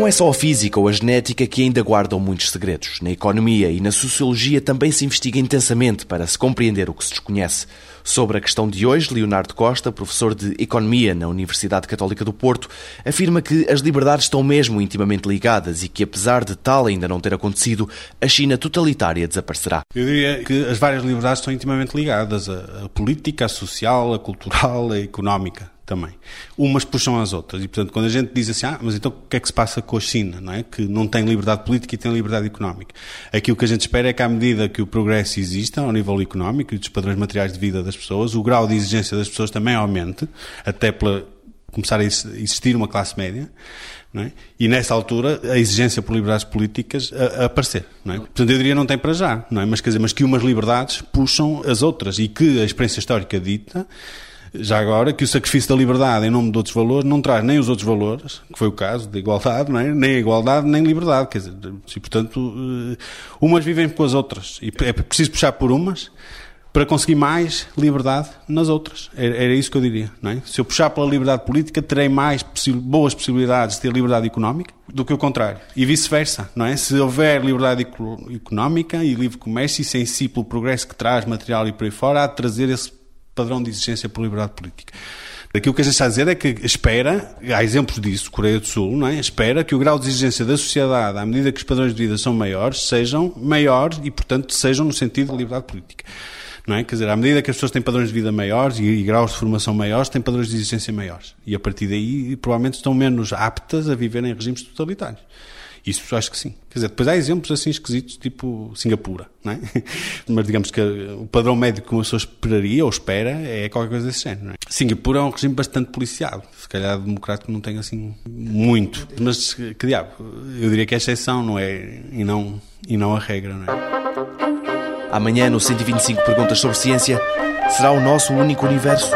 Não é só a física ou a genética que ainda guardam muitos segredos. Na economia e na sociologia também se investiga intensamente para se compreender o que se desconhece. Sobre a questão de hoje, Leonardo Costa, professor de Economia na Universidade Católica do Porto, afirma que as liberdades estão mesmo intimamente ligadas e que, apesar de tal ainda não ter acontecido, a China totalitária desaparecerá. Eu diria que as várias liberdades estão intimamente ligadas: a, política, a social, a cultural, a económica também. Umas puxam as outras. E, portanto, quando a gente diz assim, ah, mas então o que é que se passa com a China, não é? Que não tem liberdade política e tem liberdade económica. Aquilo que a gente espera é que, à medida que o progresso exista, ao nível económico e dos padrões materiais de vida das pessoas, o grau de exigência das pessoas também aumente, até pela começar a existir uma classe média, é? E nessa altura a exigência por liberdades políticas a, a aparecer. É? Portanto, eu diria não tem para já, é? mas, quer dizer, mas que umas liberdades puxam as outras e que a experiência histórica dita já agora, que o sacrifício da liberdade em nome de outros valores não traz nem os outros valores, que foi o caso da igualdade, é? nem a igualdade, nem a liberdade. Quer dizer, e, portanto, eh, umas vivem com as outras. E é preciso puxar por umas para conseguir mais liberdade nas outras. Era, isso que eu diria. É? Se eu puxar pela liberdade política, terei mais possi boas possibilidades de ter liberdade económica do que o contrário. E vice-versa. não é? Se houver liberdade económica e livre comércio, isso em si, pelo progresso que traz material e por aí fora, há de trazer esse padrão de exigência por liberdade política. Aquilo que a gente está a dizer é que espera, há exemplos disso, Coreia do Sul, não é? espera que o grau de exigência da sociedade, à medida que os padrões de vida são maiores, sejam maiores e, portanto, sejam no sentido de liberdade política. Não é? Quer dizer, à medida que as pessoas têm padrões de vida maiores e, e graus de formação maiores, têm padrões de exigência maiores. E a partir daí, provavelmente, estão menos aptas a viver em regimes totalitários. Isso acho que sim. Quer dizer, depois há exemplos assim esquisitos, tipo Singapura, não é? Mas digamos que o padrão médio que uma pessoa esperaria ou espera é qualquer coisa desse género, é? Singapura é um regime bastante policiado. Se calhar democrático não tem assim muito. Mas que diabo, eu diria que é exceção, não é? E não, e não a regra, não é? Amanhã, no 125 Perguntas sobre Ciência, será o nosso único universo?